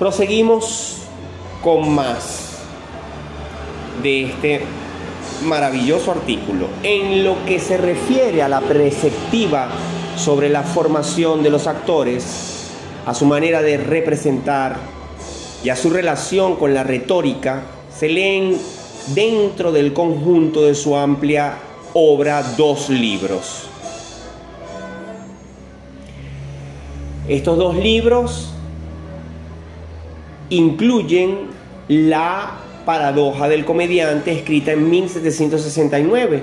Proseguimos con más de este maravilloso artículo. En lo que se refiere a la preceptiva sobre la formación de los actores, a su manera de representar y a su relación con la retórica, se leen dentro del conjunto de su amplia obra dos libros. Estos dos libros incluyen la paradoja del comediante escrita en 1769.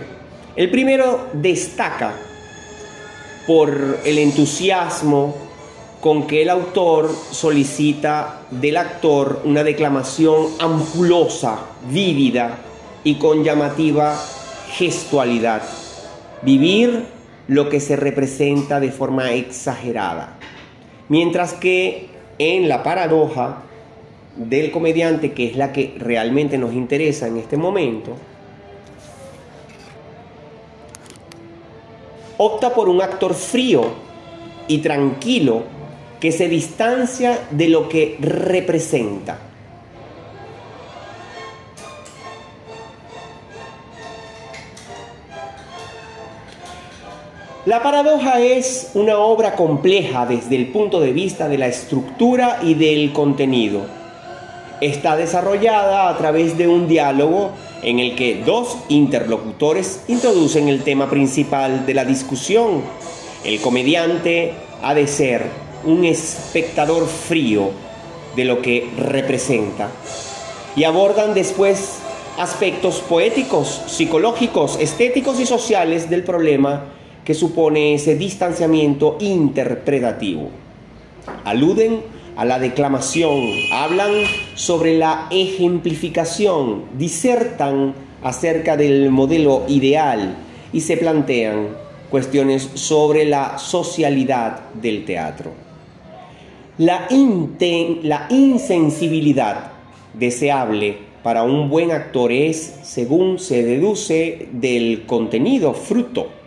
El primero destaca por el entusiasmo con que el autor solicita del actor una declamación ampulosa, vívida y con llamativa gestualidad. Vivir lo que se representa de forma exagerada. Mientras que en la paradoja del comediante, que es la que realmente nos interesa en este momento, opta por un actor frío y tranquilo que se distancia de lo que representa. La paradoja es una obra compleja desde el punto de vista de la estructura y del contenido. Está desarrollada a través de un diálogo en el que dos interlocutores introducen el tema principal de la discusión. El comediante ha de ser un espectador frío de lo que representa y abordan después aspectos poéticos, psicológicos, estéticos y sociales del problema que supone ese distanciamiento interpretativo. Aluden a la declamación, hablan sobre la ejemplificación, disertan acerca del modelo ideal y se plantean cuestiones sobre la socialidad del teatro. La, la insensibilidad deseable para un buen actor es, según se deduce del contenido, fruto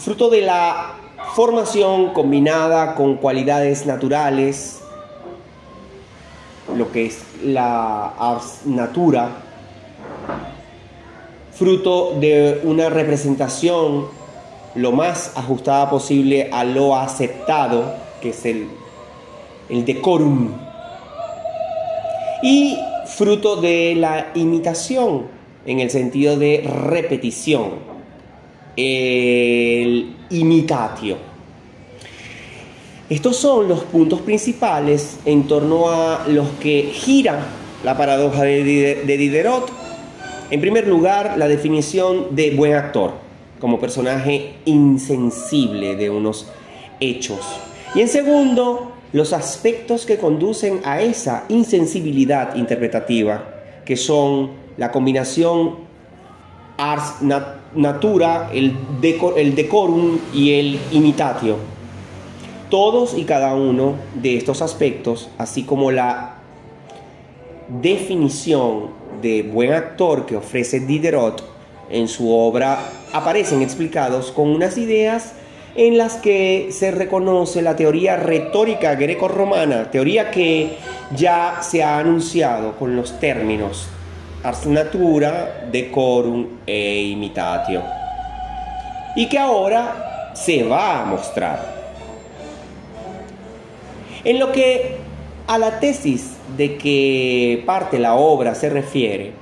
fruto de la formación combinada con cualidades naturales, lo que es la ars natura, fruto de una representación lo más ajustada posible a lo aceptado, que es el, el decorum, y fruto de la imitación, en el sentido de repetición el imitatio. Estos son los puntos principales en torno a los que gira la paradoja de Diderot. En primer lugar, la definición de buen actor como personaje insensible de unos hechos. Y en segundo, los aspectos que conducen a esa insensibilidad interpretativa, que son la combinación ars nat natura, el, el decorum y el imitatio. Todos y cada uno de estos aspectos, así como la definición de buen actor que ofrece Diderot en su obra, aparecen explicados con unas ideas en las que se reconoce la teoría retórica greco-romana, teoría que ya se ha anunciado con los términos ars natura, decorum e imitatio. Y que ahora se va a mostrar. En lo que a la tesis de que parte la obra se refiere,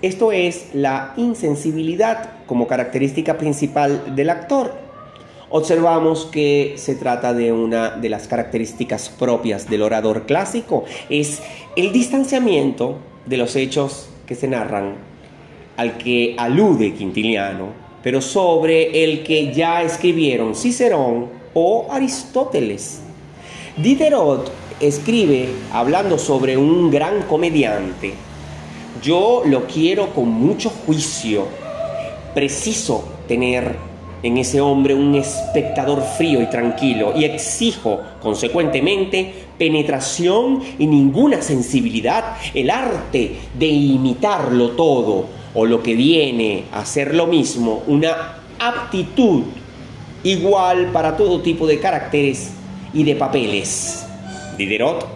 esto es la insensibilidad como característica principal del actor. Observamos que se trata de una de las características propias del orador clásico, es el distanciamiento de los hechos que se narran, al que alude Quintiliano, pero sobre el que ya escribieron Cicerón o Aristóteles. Diderot escribe hablando sobre un gran comediante. Yo lo quiero con mucho juicio. Preciso tener en ese hombre un espectador frío y tranquilo y exijo, consecuentemente, penetración y ninguna sensibilidad, el arte de imitarlo todo o lo que viene a ser lo mismo, una aptitud igual para todo tipo de caracteres y de papeles. Diderot.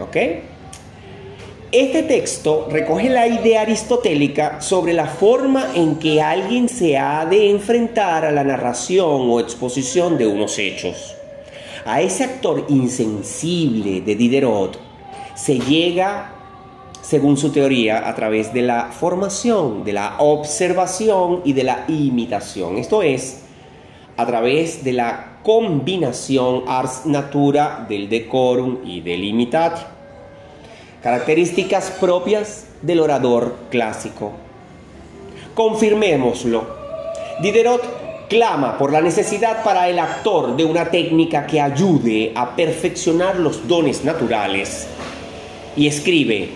¿Ok? Este texto recoge la idea aristotélica sobre la forma en que alguien se ha de enfrentar a la narración o exposición de unos hechos. A ese actor insensible de Diderot se llega, según su teoría, a través de la formación, de la observación y de la imitación. Esto es, a través de la combinación ars natura del decorum y del imitatio características propias del orador clásico. Confirmémoslo. Diderot clama por la necesidad para el actor de una técnica que ayude a perfeccionar los dones naturales y escribe,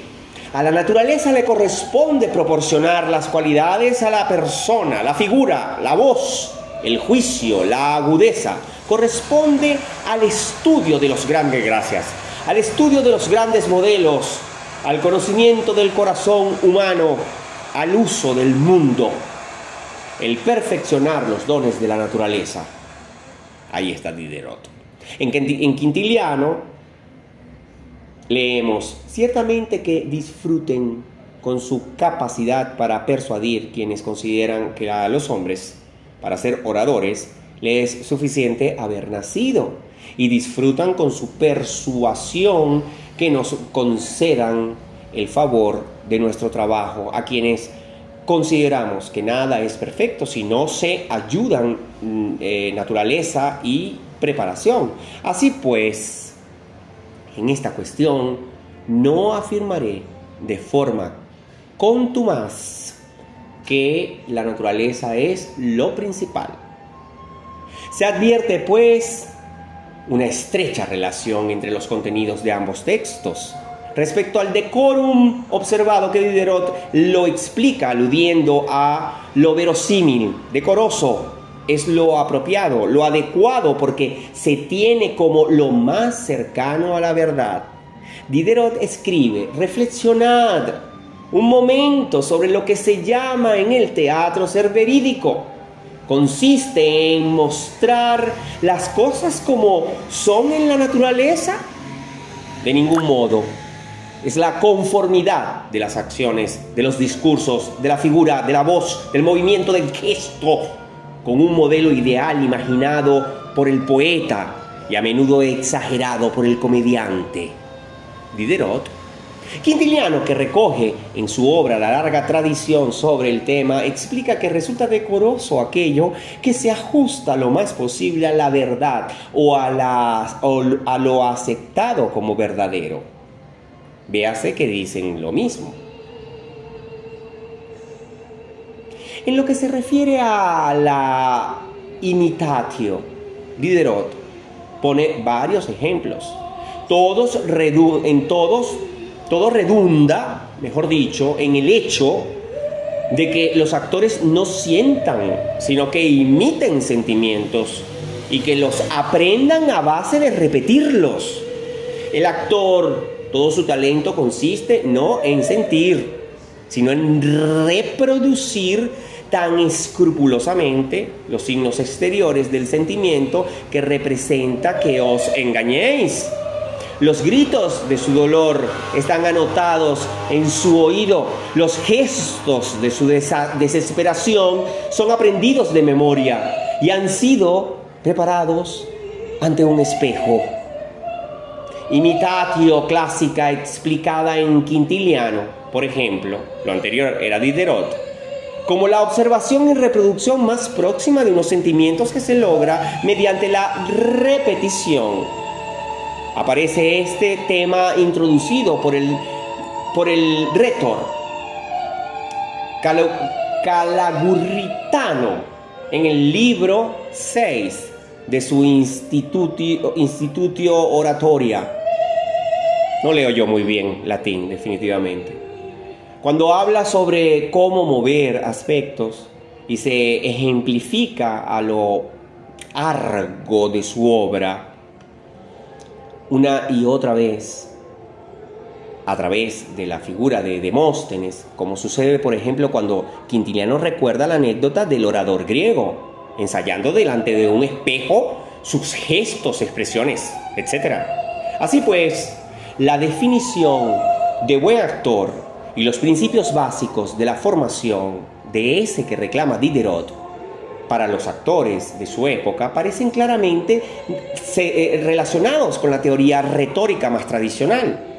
a la naturaleza le corresponde proporcionar las cualidades a la persona, la figura, la voz, el juicio, la agudeza. Corresponde al estudio de los grandes gracias al estudio de los grandes modelos, al conocimiento del corazón humano, al uso del mundo, el perfeccionar los dones de la naturaleza. Ahí está Diderot. En, Quintiliano leemos, ciertamente que disfruten con su capacidad para persuadir quienes consideran que a los hombres, para ser oradores, les es suficiente haber nacido y disfrutan con su persuasión que nos concedan el favor de nuestro trabajo a quienes consideramos que nada es perfecto si no se ayudan mm, eh, naturaleza y preparación. Así pues, en esta cuestión no afirmaré de forma contumaz que la naturaleza es lo principal. Se advierte pues una estrecha relación entre los contenidos de ambos textos. Respecto al decorum observado que Diderot lo explica aludiendo a lo verosímil, decoroso, es lo apropiado, lo adecuado porque se tiene como lo más cercano a la verdad. Diderot escribe, reflexionad un momento sobre lo que se llama en el teatro ser verídico consiste en mostrar las cosas como son en la naturaleza? De ningún modo. Es la conformidad de las acciones, de los discursos, de la figura, de la voz, del movimiento, del gesto, con un modelo ideal imaginado por el poeta y a menudo exagerado por el comediante. Diderot Quintiliano, que recoge en su obra la larga tradición sobre el tema, explica que resulta decoroso aquello que se ajusta lo más posible a la verdad o a, lo aceptado como verdadero. Véase que dicen lo mismo. En lo que se refiere a la imitatio, Diderot pone varios ejemplos. Todos en todos todo redunda, mejor dicho, en el hecho de que los actores no sientan, sino que imiten sentimientos y que los aprendan a base de repetirlos. El actor, todo su talento consiste no en sentir, sino en reproducir tan escrupulosamente los signos exteriores del sentimiento que representa que os engañéis. Los gritos de su dolor están anotados en su oído. Los gestos de su desesperación son aprendidos de memoria y han sido preparados ante un espejo. Imitatio clásica explicada en Quintiliano, por ejemplo, lo anterior era Diderot, como la observación y reproducción más próxima de unos sentimientos que se logra mediante la repetición aparece este tema introducido por el, por el retor Calagurritano en el libro 6 de su Institutio, Institutio Oratoria. No leo yo muy bien latín, definitivamente. Cuando habla sobre cómo mover aspectos y se ejemplifica a lo argo de su obra, una y otra vez a través de la figura de Demóstenes, como sucede por ejemplo cuando Quintiliano recuerda la anécdota del orador griego, ensayando delante de un espejo sus gestos, expresiones, etc. Así pues, la definición de buen actor y los principios básicos de la formación de ese que reclama Diderot para los actores de su época parecen claramente eh, relacionados con la teoría retórica más tradicional